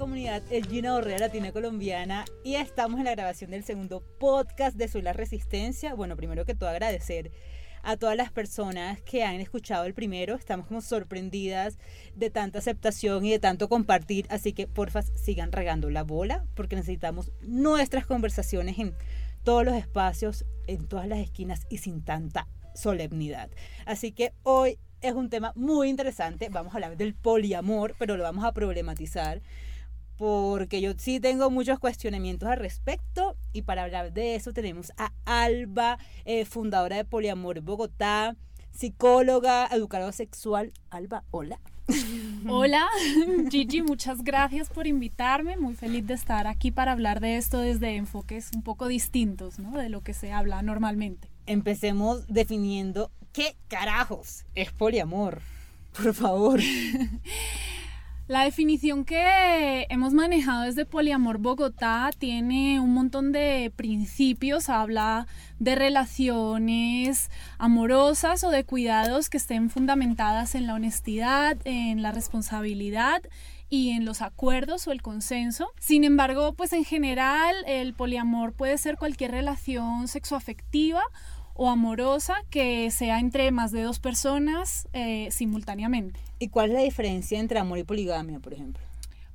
comunidad El Gina Borrea Latina Colombiana y estamos en la grabación del segundo podcast de Soy la Resistencia. Bueno, primero que todo agradecer a todas las personas que han escuchado el primero. Estamos como sorprendidas de tanta aceptación y de tanto compartir, así que porfa sigan regando la bola porque necesitamos nuestras conversaciones en todos los espacios, en todas las esquinas y sin tanta solemnidad. Así que hoy es un tema muy interesante. Vamos a hablar del poliamor, pero lo vamos a problematizar porque yo sí tengo muchos cuestionamientos al respecto y para hablar de eso tenemos a Alba, eh, fundadora de Poliamor Bogotá, psicóloga, educadora sexual. Alba, hola. Hola, Gigi, muchas gracias por invitarme. Muy feliz de estar aquí para hablar de esto desde enfoques un poco distintos ¿no? de lo que se habla normalmente. Empecemos definiendo qué carajos es poliamor. Por favor. La definición que hemos manejado desde Poliamor Bogotá tiene un montón de principios, habla de relaciones amorosas o de cuidados que estén fundamentadas en la honestidad, en la responsabilidad y en los acuerdos o el consenso. Sin embargo, pues en general el poliamor puede ser cualquier relación sexoafectiva o amorosa que sea entre más de dos personas eh, simultáneamente. ¿Y cuál es la diferencia entre amor y poligamia, por ejemplo?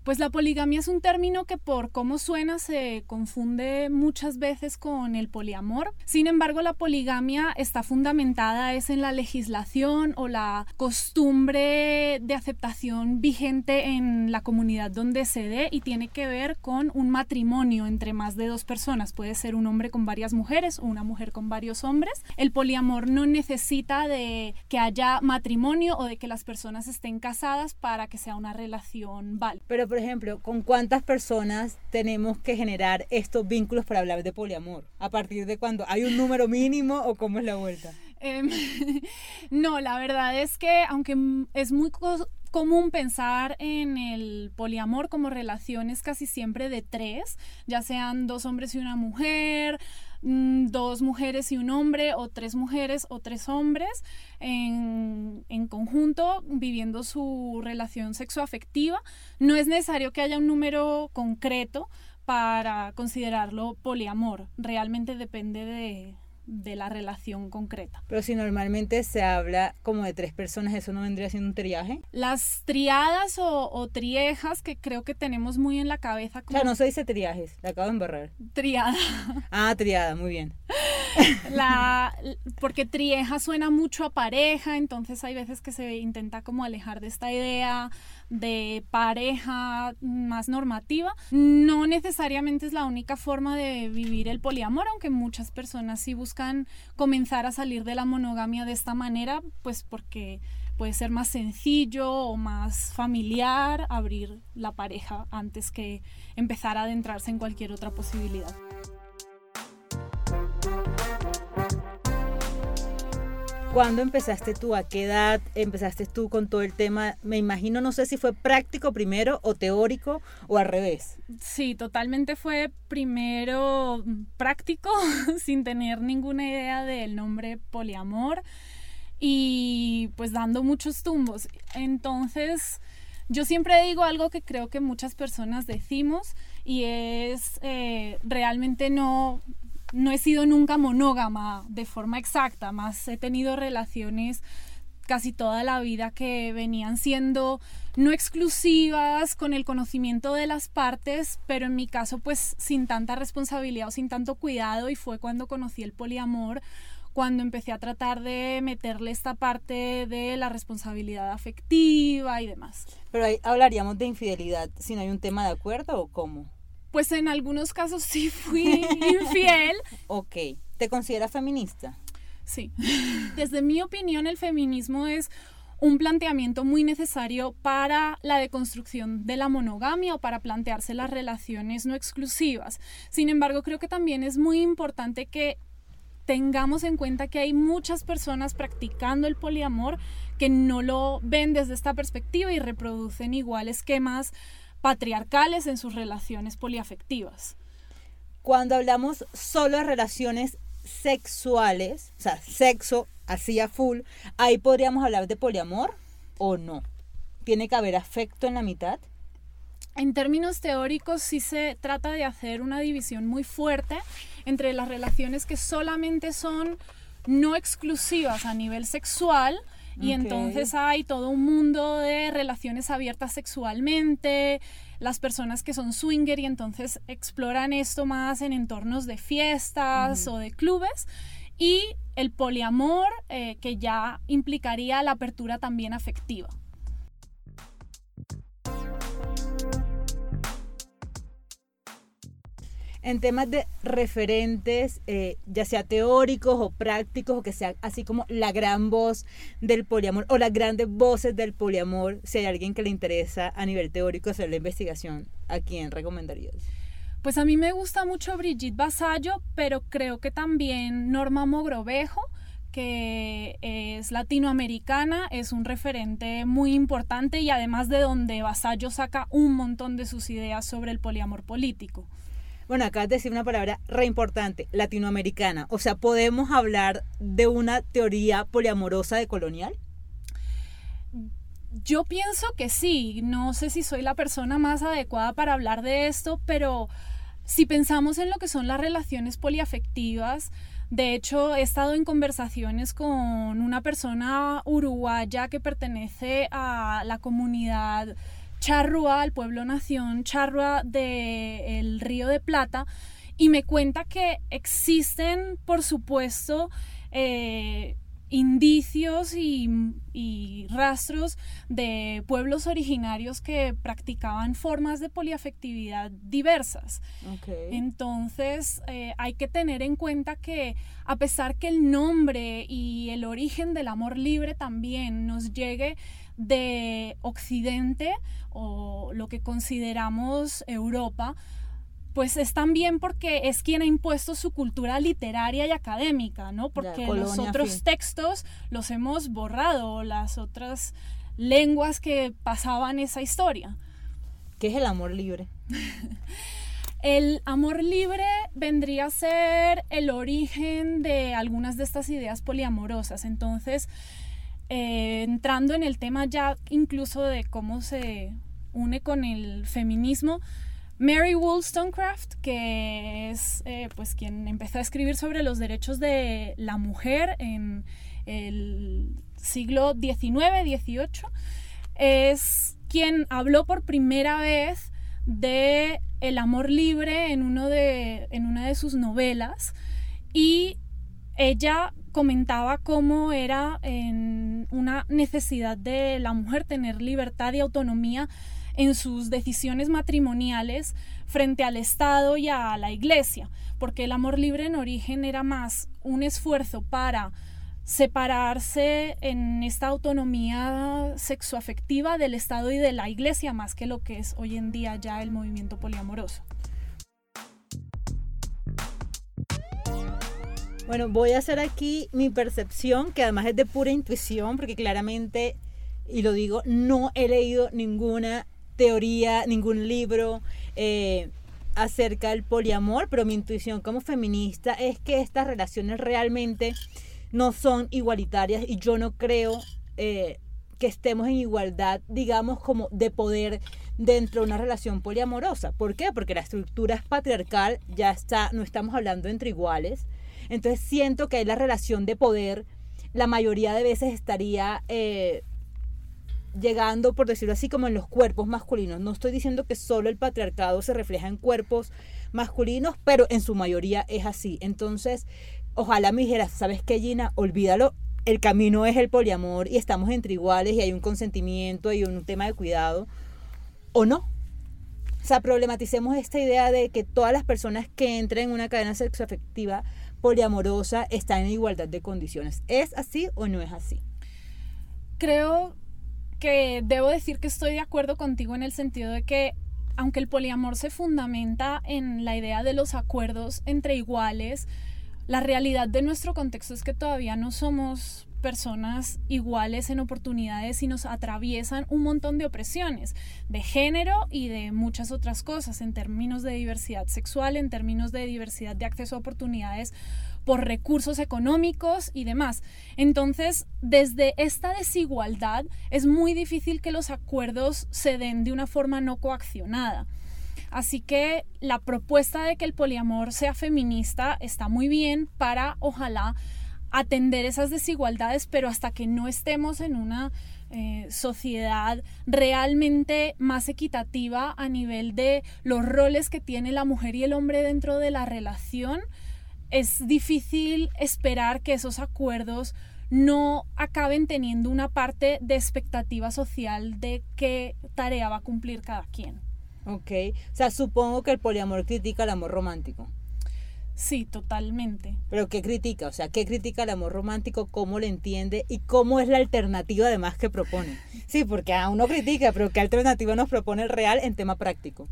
Pues la poligamia es un término que por cómo suena se confunde muchas veces con el poliamor. Sin embargo, la poligamia está fundamentada es en la legislación o la costumbre de aceptación vigente en la comunidad donde se dé y tiene que ver con un matrimonio entre más de dos personas. Puede ser un hombre con varias mujeres o una mujer con varios hombres. El poliamor no necesita de que haya matrimonio o de que las personas estén casadas para que sea una relación válida. Pero por ejemplo, ¿con cuántas personas tenemos que generar estos vínculos para hablar de poliamor? ¿A partir de cuándo? ¿Hay un número mínimo o cómo es la vuelta? Em, no, la verdad es que aunque es muy común pensar en el poliamor como relaciones casi siempre de tres, ya sean dos hombres y una mujer, Mm, dos mujeres y un hombre o tres mujeres o tres hombres en, en conjunto viviendo su relación sexoafectiva. No es necesario que haya un número concreto para considerarlo poliamor. Realmente depende de, de la relación concreta. Pero si normalmente se habla como de tres personas, ¿eso no vendría siendo un triaje? Las triadas o, triejas que creo que tenemos muy en la cabeza. Como... no se dice triajes, la acabo de embarrar. Triada. Ah, triada, muy bien. Porque trieja suena mucho a pareja, entonces hay veces que se intenta como alejar de esta idea de pareja más normativa. No necesariamente es la única forma de vivir el poliamor, aunque muchas personas sí buscan comenzar a salir de la monogamia de esta manera, pues porque puede ser más sencillo o más familiar abrir la pareja antes que empezar a adentrarse en cualquier otra posibilidad. ¿Cuándo empezaste tú? ¿A qué edad empezaste tú con todo el tema? Me imagino, no sé si fue práctico primero o teórico o al revés. Sí, totalmente fue primero práctico, sin tener ninguna idea del nombre poliamor y pues dando muchos tumbos. Entonces, yo siempre digo algo que creo que muchas personas decimos y es eh, realmente no no he sido nunca monógama de forma exacta, más he tenido relaciones casi toda la vida que venían siendo no exclusivas con el conocimiento de las partes, pero en mi caso pues sin tanta responsabilidad o sin tanto cuidado y fue cuando conocí el poliamor, cuando empecé a tratar de meterle esta parte de la responsabilidad afectiva y demás. Pero ahí hablaríamos de infidelidad si no hay un tema de acuerdo o cómo? Pues en algunos casos sí fui infiel. ok. ¿Te consideras feminista? Sí. Desde mi opinión, el feminismo es un planteamiento muy necesario para la deconstrucción de la monogamia o para plantearse las relaciones no exclusivas. Sin embargo, creo que también es muy importante que tengamos en cuenta que hay muchas personas practicando el poliamor que no lo ven desde esta perspectiva y reproducen igual esquemas patriarcales en sus relaciones poliafectivas. Cuando hablamos solo de relaciones sexuales, o sea, sexo así a full, ahí podríamos hablar de poliamor o no. ¿Tiene que haber afecto en la mitad? en términos teóricos sí se trata de hacer una división muy fuerte entre las relaciones que solamente son no exclusivas a nivel sexual, y entonces hay todo un mundo de relaciones abiertas sexualmente, las personas que son swinger y entonces exploran esto más en entornos de fiestas o de clubes. Y el poliamor, eh, que ya implicaría la apertura también afectiva. En temas de referentes, eh, ya sea teóricos o prácticos, o que sea así como la gran voz del poliamor o las grandes voces del poliamor, si hay alguien que le interesa a nivel teórico hacer la investigación, ¿a quién recomendarías? Pues a mí me gusta mucho Brigitte Basallo, pero creo que también Norma Mogrovejo, que es latinoamericana, es un referente muy importante y además de donde Basallo saca un montón de sus ideas sobre el poliamor político. Bueno, acá de decir una palabra re importante, latinoamericana. O sea, ¿podemos hablar de una teoría poliamorosa de colonial? Yo pienso que sí. No sé si soy la persona más adecuada para hablar de esto, pero si pensamos en lo que son las relaciones poliafectivas, de hecho, he estado en conversaciones con una persona uruguaya que pertenece a la comunidad charrua, al pueblo nación charrua del Río de Plata, y me cuenta que existen, por supuesto, eh, indicios y, rastros de pueblos originarios que practicaban formas de poliafectividad diversas. Entonces eh, hay que tener en cuenta que a pesar que el nombre y el origen del amor libre también nos llegue de Occidente o lo que consideramos Europa, pues es también porque es quien ha impuesto su cultura literaria y académica, ¿no? Porque los otros textos los hemos borrado, las otras lenguas que pasaban esa historia. ¿Qué es el amor libre? el amor libre vendría a ser el origen de algunas de estas ideas poliamorosas. Entonces, eh, entrando en el tema ya incluso de cómo se une con el feminismo, Mary Wollstonecraft, que es eh, pues quien empezó a escribir sobre los derechos de la mujer en el siglo XIX, XVIII, es quien habló por primera vez de el amor libre en, uno de, en una de sus novelas y ella comentaba cómo era en una necesidad de la mujer tener libertad y autonomía en sus decisiones matrimoniales frente al Estado y a la Iglesia, porque el amor libre en origen era más un esfuerzo para separarse en esta autonomía sexoafectiva del Estado y de la Iglesia más que lo que es hoy en día ya el movimiento poliamoroso. Bueno, voy a hacer aquí mi percepción, que además es de pura intuición, porque claramente, y lo digo, no he leído ninguna teoría, ningún libro eh, acerca del poliamor, pero mi intuición como feminista es que estas relaciones realmente no son igualitarias y yo no creo eh, que estemos en igualdad, digamos, como de poder dentro de una relación poliamorosa. ¿Por qué? Porque la estructura es patriarcal, ya está, no estamos hablando entre iguales. Entonces siento que la relación de poder la mayoría de veces estaría eh, llegando, por decirlo así, como en los cuerpos masculinos. No estoy diciendo que solo el patriarcado se refleja en cuerpos masculinos, pero en su mayoría es así. Entonces, ojalá me dijeras, ¿sabes qué, Gina? Olvídalo. El camino es el poliamor y estamos entre iguales y hay un consentimiento y un tema de cuidado. ¿O no? O sea, problematicemos esta idea de que todas las personas que entren en una cadena sexoafectiva poliamorosa está en igualdad de condiciones. ¿Es así o no es así? Creo debo decir que estoy de acuerdo contigo en el sentido de que aunque el poliamor se fundamenta en la idea de los acuerdos entre iguales, la realidad de nuestro contexto es que todavía no somos personas iguales en oportunidades y nos atraviesan un montón de opresiones de género y de muchas otras cosas en términos de diversidad sexual, en términos de diversidad de acceso a oportunidades por recursos económicos y demás. Entonces, desde esta desigualdad es muy difícil que los acuerdos se den de una forma no coaccionada. Así que la propuesta de que el poliamor sea feminista está muy bien para, ojalá, atender esas desigualdades, pero hasta que no estemos en una eh, sociedad realmente más equitativa a nivel de los roles que tiene la mujer y el hombre dentro de la relación, es difícil esperar que esos acuerdos no acaben teniendo una parte de expectativa social de qué tarea va a cumplir cada quien. Ok, o sea, supongo que el poliamor critica el amor romántico. Sí, totalmente. Pero ¿qué critica? O sea, ¿qué critica el amor romántico? ¿Cómo lo entiende? ¿Y cómo es la alternativa además que propone? Sí, porque a uno critica, pero ¿qué alternativa nos propone el real en tema práctico?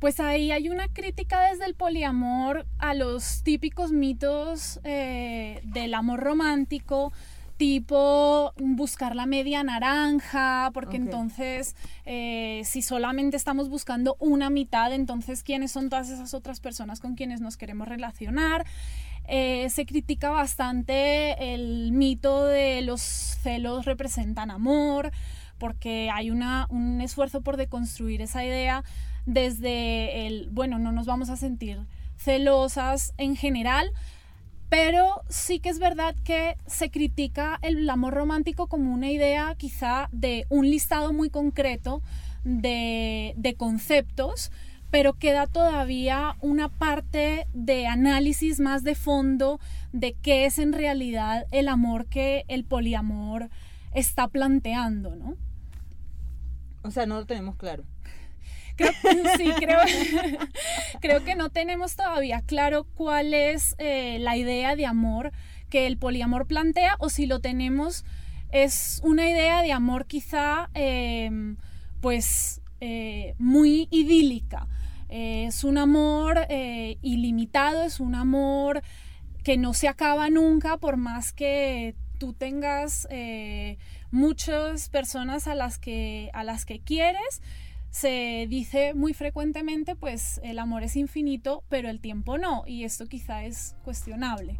Pues ahí hay una crítica desde el poliamor a los típicos mitos eh, del amor romántico, tipo buscar la media naranja, porque entonces eh, si solamente estamos buscando una mitad, entonces quiénes son todas esas otras personas con quienes nos queremos relacionar. Eh, se critica bastante el mito de los celos representan amor, porque hay una, un esfuerzo por deconstruir esa idea desde el, bueno, no nos vamos a sentir celosas en general, pero sí que es verdad que se critica el amor romántico como una idea quizá de un listado muy concreto de, conceptos, pero queda todavía una parte de análisis más de fondo de qué es en realidad el amor que el poliamor está planteando, ¿no? O sea, no lo tenemos claro. Creo, sí, creo, creo que no tenemos todavía claro cuál es eh, la idea de amor que el poliamor plantea o si lo tenemos es una idea de amor quizá em, pues eh, muy idílica. Eh, es un amor ilimitado, es un amor que no se acaba nunca por más que tú tengas muchas personas a las que, a las que quieres se dice muy frecuentemente, pues el amor es infinito, pero el tiempo no, y esto quizá es cuestionable.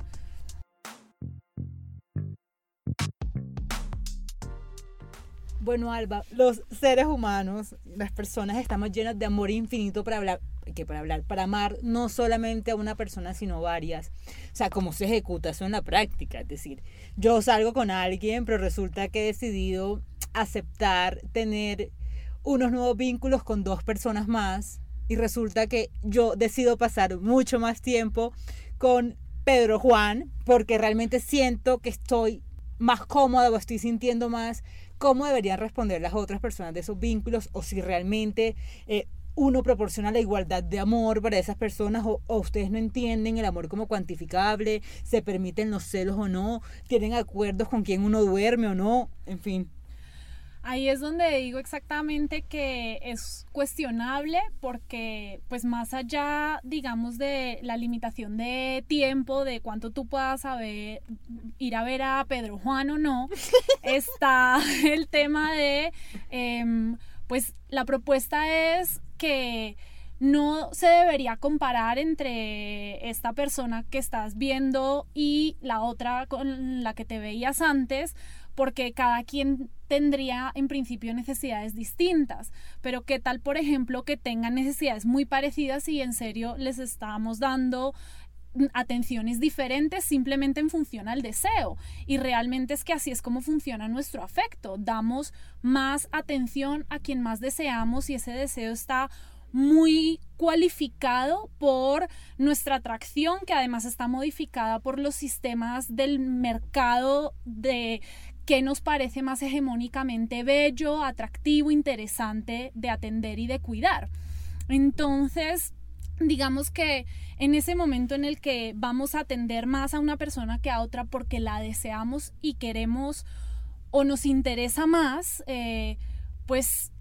Bueno, Alba, los seres humanos, las personas estamos llenas de amor infinito para hablar, que para hablar, para amar no solamente a una persona, sino varias. O sea, cómo se ejecuta eso en la práctica. Es decir, yo salgo con alguien, pero resulta que he decidido aceptar tener unos nuevos vínculos con dos personas más y resulta que yo decido pasar mucho más tiempo con Pedro Juan porque realmente siento que estoy más cómoda o estoy sintiendo más cómo deberían responder las otras personas de esos vínculos o si realmente eh, uno proporciona la igualdad de amor para esas personas o, o, ustedes no entienden el amor como cuantificable, se permiten los celos o no, tienen acuerdos con quién uno duerme o no, en fin. Ahí es donde digo exactamente que es cuestionable porque pues más allá digamos de la limitación de tiempo, de cuánto tú puedas saber, ir a ver a Pedro Juan o no, está el tema de em, pues la propuesta es que no se debería comparar entre esta persona que estás viendo y la otra con la que te veías antes, porque cada quien tendría en principio necesidades distintas, pero qué tal, por ejemplo, que tengan necesidades muy parecidas y en serio les estamos dando atenciones diferentes simplemente en función al deseo. Y realmente es que así es como funciona nuestro afecto. Damos más atención a quien más deseamos y ese deseo está muy cualificado por nuestra atracción, que además está modificada por los sistemas del mercado de qué nos parece más hegemónicamente bello, atractivo, interesante de atender y de cuidar. Entonces, digamos que en ese momento en el que vamos a atender más a una persona que a otra porque la deseamos y queremos o nos interesa más, eh, pues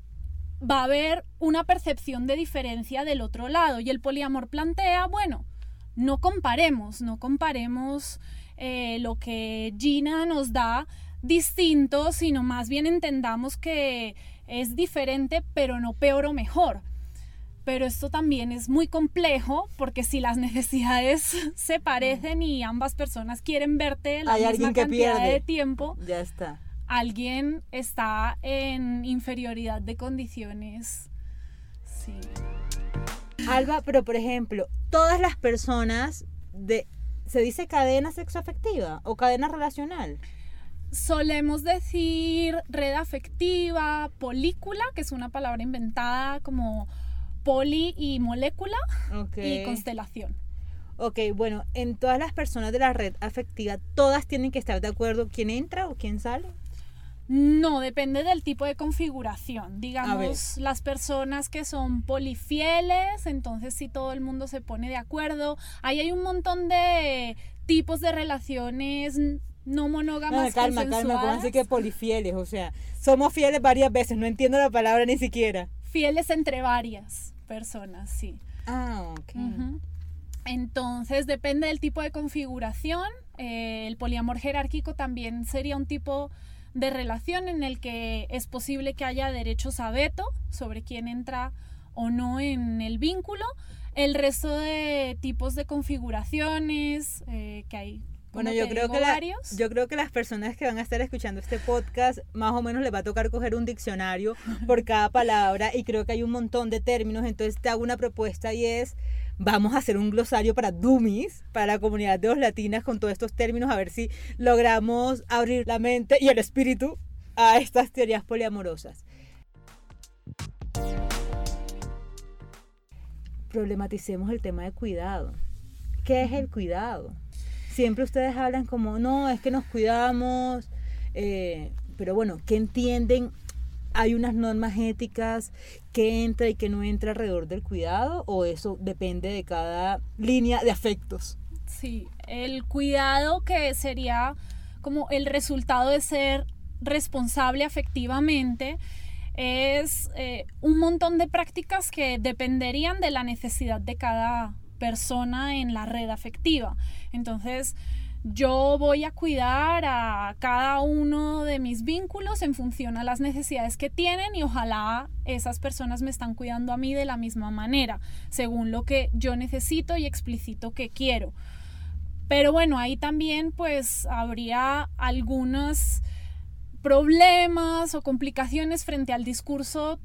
va a haber una percepción de diferencia del otro lado. Y el poliamor plantea, bueno, no comparemos, no comparemos eh, lo que Gina nos da distinto, sino más bien entendamos que es diferente, pero no peor o mejor. pero esto también es muy complejo porque si las necesidades se parecen y ambas personas quieren verte la misma cantidad de tiempo, ya está. Alguien está en inferioridad de condiciones. Sí. Alba, pero por ejemplo, todas las personas de se dice cadena sexoafectiva o cadena relacional. Solemos decir red afectiva, polícula, que es una palabra inventada como poli y molécula y constelación. Ok, bueno, en todas las personas de la red afectiva, todas tienen que estar de acuerdo quién entra o quién sale. No, depende del tipo de configuración. Digamos, las personas que son polifieles, entonces si todo el mundo se pone de acuerdo. Ahí hay un montón de tipos de relaciones no monógamas. No, calma, calma, ¿cómo así que polifieles? O sea, somos fieles varias veces, no entiendo la palabra ni siquiera. Fieles entre varias personas, sí. Ah, ok. Entonces, depende del tipo de configuración. Eh, el poliamor jerárquico también sería un tipo de relación en el que es posible que haya derechos a veto sobre quién entra o no en el vínculo. El resto de tipos de configuraciones eh, que hay. Bueno, yo creo, que yo creo que las personas que van a estar escuchando este podcast, más o menos les va a tocar coger un diccionario por cada palabra y creo que hay un montón de términos, entonces te hago una propuesta y es, vamos a hacer un glosario para dummies, para la comunidad de los latinas con todos estos términos, a ver si logramos abrir la mente y el espíritu a estas teorías poliamorosas. Problematicemos el tema de cuidado. ¿Qué es el cuidado? Siempre ustedes hablan como, no, es que nos cuidamos, eh, pero bueno, ¿qué entienden hay unas normas éticas que entra y que no entra alrededor del cuidado o eso depende de cada línea de afectos? Sí, el cuidado que sería como el resultado de ser responsable afectivamente es eh, un montón de prácticas que dependerían de la necesidad de cada persona en la red afectiva. Entonces, yo voy a cuidar a cada uno de mis vínculos en función a las necesidades que tienen y ojalá esas personas me están cuidando a mí de la misma manera, según lo que yo necesito y explicito que quiero. Pero bueno, ahí también pues habría algunos problemas o complicaciones frente al discurso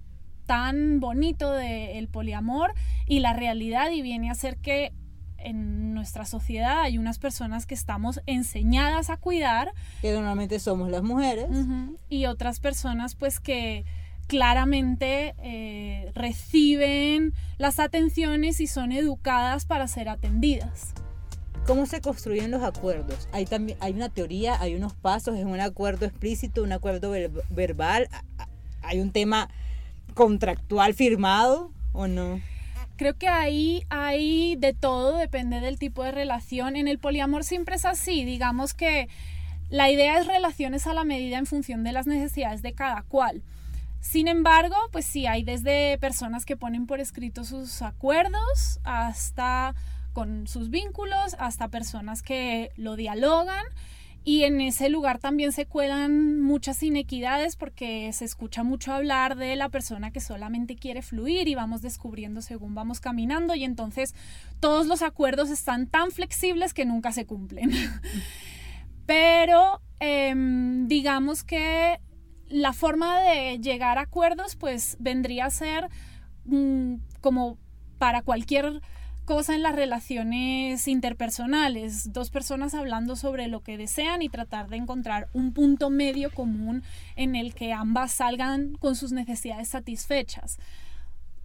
tan bonito del poliamor y la realidad y viene a ser que en nuestra sociedad hay unas personas que estamos enseñadas a cuidar. Que normalmente somos las mujeres. y otras personas pues que claramente eh, reciben las atenciones y son educadas para ser atendidas. ¿Cómo se construyen los acuerdos? Hay, también, hay una teoría, hay unos pasos, es un acuerdo explícito, un acuerdo verbal, hay un tema contractual firmado o no? Creo que ahí hay de todo, depende del tipo de relación. En el poliamor siempre es así, digamos que la idea es relaciones a la medida en función de las necesidades de cada cual. Sin embargo, pues sí, hay desde personas que ponen por escrito sus acuerdos hasta con sus vínculos, hasta personas que lo dialogan y en ese lugar también se cuelan muchas inequidades porque se escucha mucho hablar de la persona que solamente quiere fluir y vamos descubriendo según vamos caminando y entonces todos los acuerdos están tan flexibles que nunca se cumplen. Pero em, digamos que la forma de llegar a acuerdos pues vendría a ser mm, como para cualquier cosa en las relaciones interpersonales, dos personas hablando sobre lo que desean y tratar de encontrar un punto medio común en el que ambas salgan con sus necesidades satisfechas.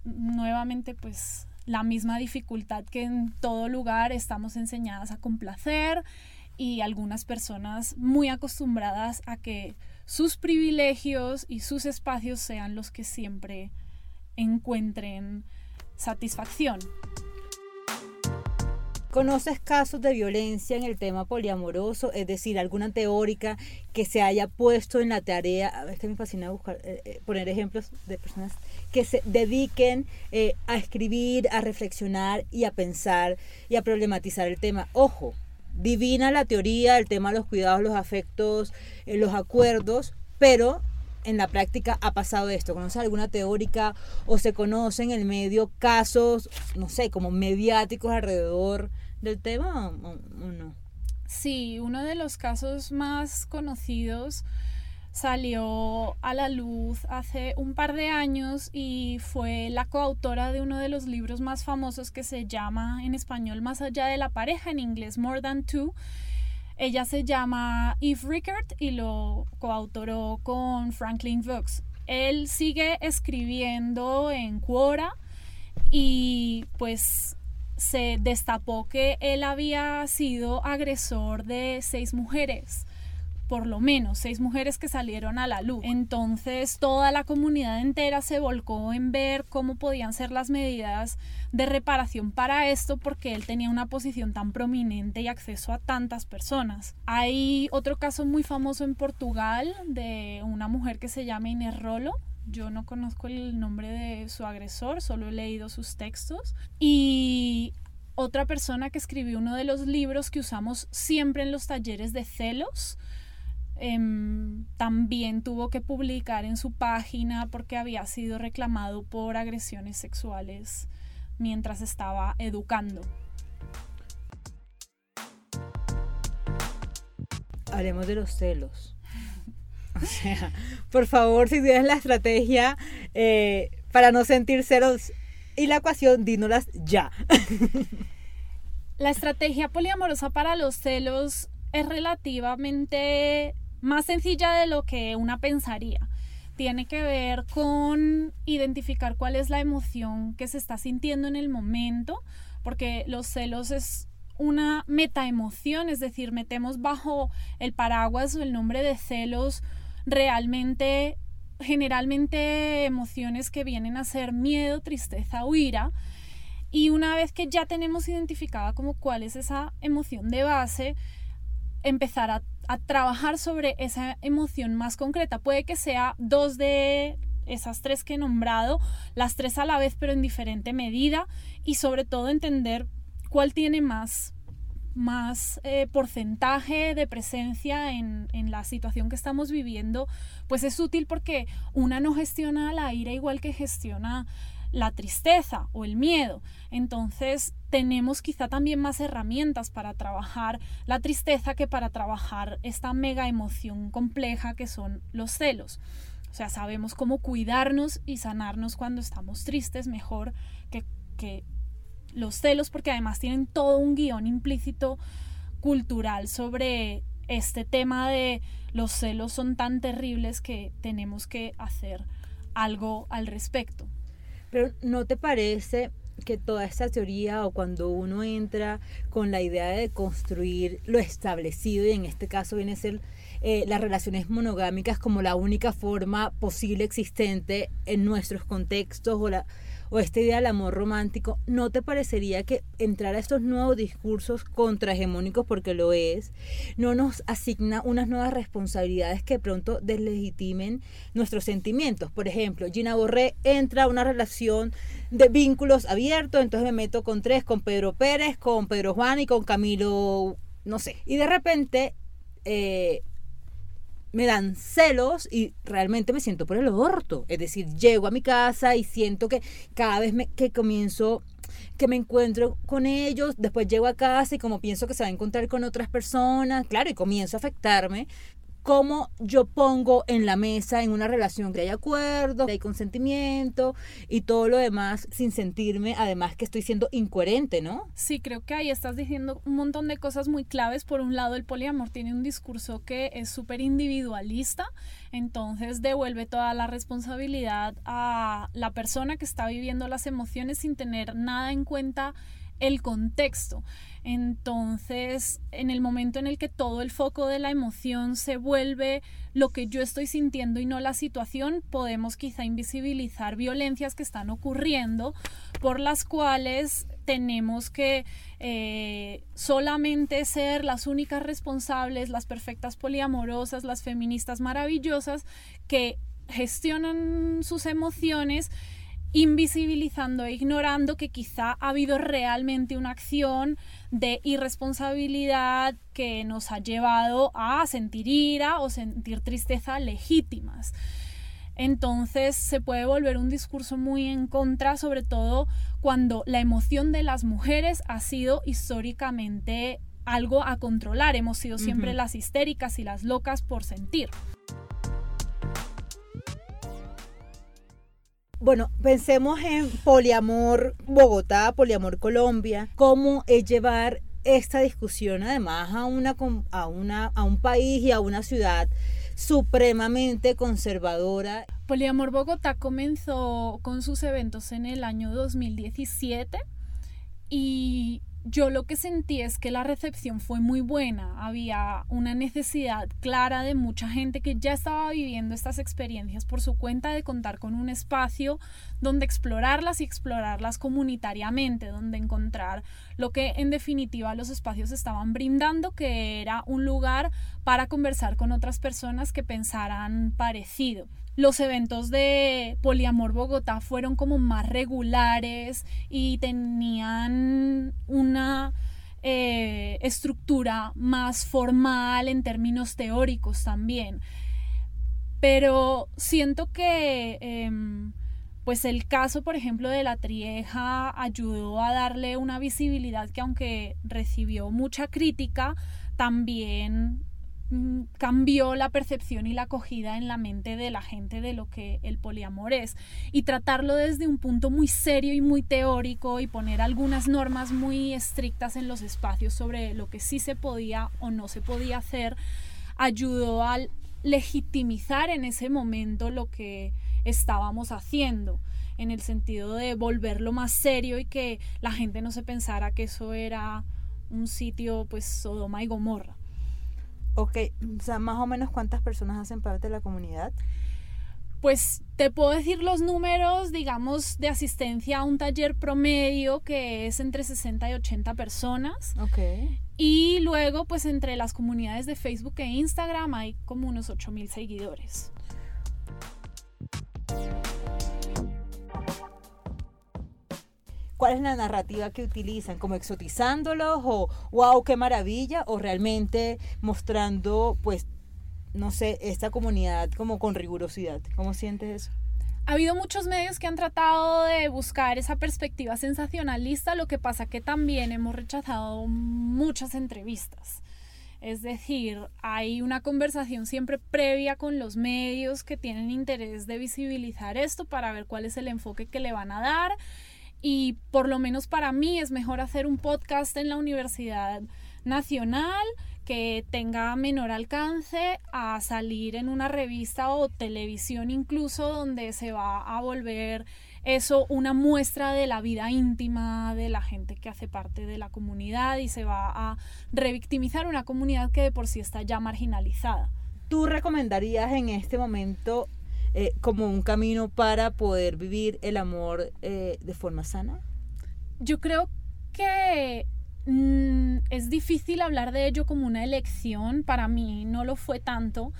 Nuevamente, pues la misma dificultad que en todo lugar estamos enseñadas a complacer y algunas personas muy acostumbradas a que sus privilegios y sus espacios sean los que siempre encuentren satisfacción. ¿Conoces casos de violencia en el tema poliamoroso? Es decir, alguna teórica que se haya puesto en la tarea, a veces me fascina buscar, eh, eh, poner ejemplos de personas que se dediquen eh, a escribir, a reflexionar y a pensar y a problematizar el tema. Ojo, divina la teoría, el tema de los cuidados, los afectos, los acuerdos, pero en la práctica ha pasado esto? ¿Conoce alguna teórica o se conoce en el medio casos, no sé, como mediáticos alrededor del tema o, no? Sí, uno de los casos más conocidos salió a la luz hace un par de años y fue la coautora de uno de los libros más famosos que se llama en español Más allá de la pareja, en inglés More Than Two. Ella se llama Eve Rickert y lo coautoró con Franklin Vox. Él sigue escribiendo en Quora y pues se destapó que él había sido agresor de seis mujeres por lo menos seis mujeres que salieron a la luz. Entonces toda la comunidad entera se volcó en ver cómo podían ser las medidas de reparación para esto porque él tenía una posición tan prominente y acceso a tantas personas. Hay otro caso muy famoso en Portugal de una mujer que se llama Inés Rolo, yo no conozco el nombre de su agresor, solo he leído sus textos. Y otra persona que escribió uno de los libros que usamos siempre en los talleres de celos, Em, también tuvo que publicar en su página porque había sido reclamado por agresiones sexuales mientras estaba educando. Hablemos de los celos. O sea, por favor, si tienes la estrategia eh, para no sentir celos y la ecuación, dínolas ya. La estrategia poliamorosa para los celos es relativamente más sencilla de lo que una pensaría. Tiene que ver con identificar cuál es la emoción que se está sintiendo en el momento, porque los celos es una metaemoción, es decir, metemos bajo el paraguas o el nombre de celos realmente, generalmente emociones que vienen a ser miedo, tristeza o ira. Y una vez que ya tenemos identificada como cuál es esa emoción de base, empezar a a trabajar sobre esa emoción más concreta. Puede que sea dos de esas tres que he nombrado, las tres a la vez pero en diferente medida y sobre todo entender cuál tiene más, más eh, porcentaje de presencia en, en, la situación que estamos viviendo, pues es útil porque una no gestiona la ira igual que gestiona la tristeza o el miedo. Entonces tenemos quizá también más herramientas para trabajar la tristeza que para trabajar esta mega emoción compleja que son los celos. O sea, sabemos cómo cuidarnos y sanarnos cuando estamos tristes mejor que, que los celos, porque además tienen todo un guion implícito cultural sobre este tema de los celos son tan terribles que tenemos que hacer algo al respecto. Pero ¿no te parece que toda esta teoría o cuando uno entra con la idea de construir lo establecido y en este caso viene a ser eh, las relaciones monogámicas como la única forma posible existente en nuestros contextos o la, o esta idea del amor romántico, ¿no te parecería que entrar a estos nuevos discursos contrahegemónicos, porque lo es, no nos asigna unas nuevas responsabilidades que pronto deslegitimen nuestros sentimientos? Por ejemplo, Gina Borré entra a una relación de vínculos abiertos, entonces me meto con tres, con Pedro Pérez, con Pedro Juan y con Camilo, no sé. Y de repente... Eh, me dan celos y realmente me siento por el orto. Es decir, llego a mi casa y siento que cada vez que comienzo, que me encuentro con ellos, después llego a casa y como pienso que se va a encontrar con otras personas, claro, y comienzo a afectarme, cómo yo pongo en la mesa en una relación que hay acuerdo, que hay consentimiento y todo lo demás sin sentirme además que estoy siendo incoherente, ¿no? Sí, creo que ahí estás diciendo un montón de cosas muy claves. Por un lado, el poliamor tiene un discurso que es súper individualista, entonces devuelve toda la responsabilidad a la persona que está viviendo las emociones sin tener nada en cuenta el contexto. Entonces, en el momento en el que todo el foco de la emoción se vuelve lo que yo estoy sintiendo y no la situación, podemos quizá invisibilizar violencias que están ocurriendo por las cuales tenemos que eh, solamente ser las únicas responsables, las perfectas poliamorosas, las feministas maravillosas que gestionan sus emociones invisibilizando e ignorando que quizá ha habido realmente una acción de irresponsabilidad que nos ha llevado a sentir ira o sentir tristeza legítimas. Entonces se puede volver un discurso muy en contra, sobre todo cuando la emoción de las mujeres ha sido históricamente algo a controlar. Hemos sido siempre las histéricas y las locas por sentir. Bueno, pensemos en Poliamor Bogotá, Poliamor Colombia, cómo es llevar esta discusión además a, una, a, una, a un país y a una ciudad supremamente conservadora. Poliamor Bogotá comenzó con sus eventos en el año 2017 y yo lo que sentí es que la recepción fue muy buena. Había una necesidad clara de mucha gente que ya estaba viviendo estas experiencias por su cuenta de contar con un espacio donde explorarlas y explorarlas comunitariamente, donde encontrar lo que en definitiva los espacios estaban brindando, que era un lugar para conversar con otras personas que pensaran parecido los eventos de Poliamor Bogotá fueron como más regulares y tenían una eh, estructura más formal en términos teóricos también. Pero siento que em, pues el caso, por ejemplo, de la Trieja ayudó a darle una visibilidad que aunque recibió mucha crítica, también cambió la percepción y la acogida en la mente de la gente de lo que el poliamor es y tratarlo desde un punto muy serio y muy teórico y poner algunas normas muy estrictas en los espacios sobre lo que sí se podía o no se podía hacer ayudó a legitimizar en ese momento lo que estábamos haciendo en el sentido de volverlo más serio y que la gente no se pensara que eso era un sitio pues Sodoma y Gomorra. Ok, o sea, más o menos cuántas personas hacen parte de la comunidad. Pues te puedo decir los números, digamos, de asistencia a un taller promedio que es entre 60 y 80 personas. Ok. Y luego, pues entre las comunidades de Facebook e Instagram hay como unos 8000 seguidores. ¿Cuál es la narrativa que utilizan? ¿Como exotizándolos o wow, qué maravilla? ¿O realmente mostrando, pues, no sé, esta comunidad como con rigurosidad? ¿Cómo sientes eso? Ha habido muchos medios que han tratado de buscar esa perspectiva sensacionalista, lo que pasa que también hemos rechazado muchas entrevistas. Es decir, hay una conversación siempre previa con los medios que tienen interés de visibilizar esto para ver cuál es el enfoque que le van a dar y por lo menos para mí es mejor hacer un podcast en la Universidad Nacional que tenga menor alcance a salir en una revista o televisión incluso donde se va a volver eso una muestra de la vida íntima de la gente que hace parte de la comunidad y se va a revictimizar una comunidad que de por sí está ya marginalizada. ¿Tú recomendarías en este momento eh, como un camino para poder vivir el amor eh, de forma sana? Yo creo que mm, es difícil hablar de ello como una elección, para mí no lo fue tanto,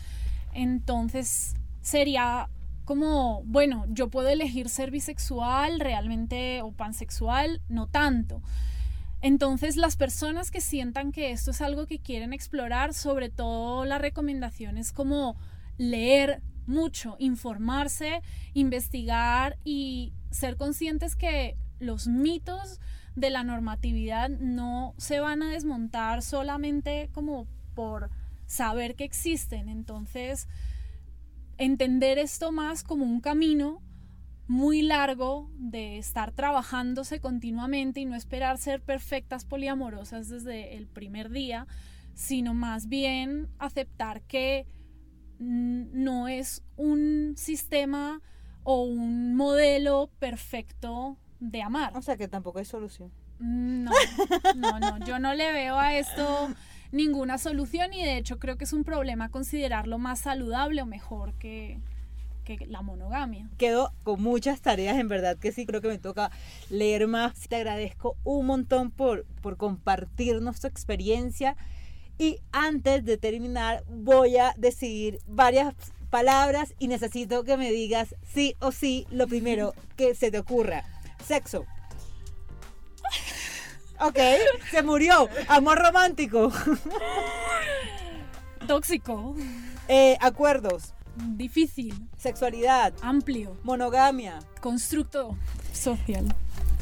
entonces sería como, bueno, yo puedo elegir ser bisexual realmente o pansexual, no tanto. Entonces, las personas que sientan que esto es algo que quieren explorar, sobre todo la recomendación es como leer mucho, informarse, investigar y ser conscientes que los mitos de la normatividad no se van a desmontar solamente como por saber que existen. Entonces, entender esto más como un camino muy largo de estar trabajándose continuamente y no esperar ser perfectas poliamorosas desde el primer día, sino más bien aceptar que no es un sistema o un modelo perfecto de amar. O sea que tampoco hay solución. Mm, no, no, no, yo no le veo a esto ninguna solución y de hecho creo que es un problema considerarlo más saludable o mejor que, que la monogamia. Quedo con muchas tareas, en verdad que sí, creo que me toca leer más. Te agradezco un montón por, por compartirnos tu experiencia y antes de terminar, voy a decir varias palabras y necesito que me digas sí o sí lo primero que se te ocurra. Sexo. Ok, se murió. Amor romántico. Tóxico. Eh, acuerdos. Difícil. Sexualidad. Amplio. Monogamia. Constructo social.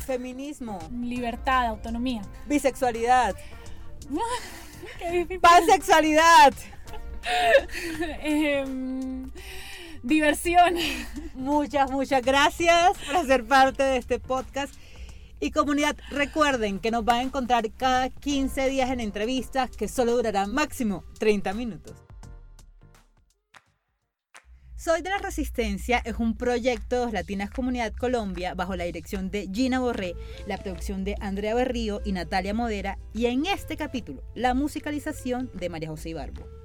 Feminismo. Libertad, autonomía. Bisexualidad. Pansexualidad. Em, diversión. Muchas, muchas gracias por ser parte de este podcast. Y comunidad, recuerden que nos van a encontrar cada 15 días en entrevistas que solo durarán máximo 30 minutos. Soy de la Resistencia es un proyecto de Latinas Comunidad Colombia bajo la dirección de Gina Borré, la producción de Andrea Berrío y Natalia Modera y en este capítulo la musicalización de María José Ibarbo.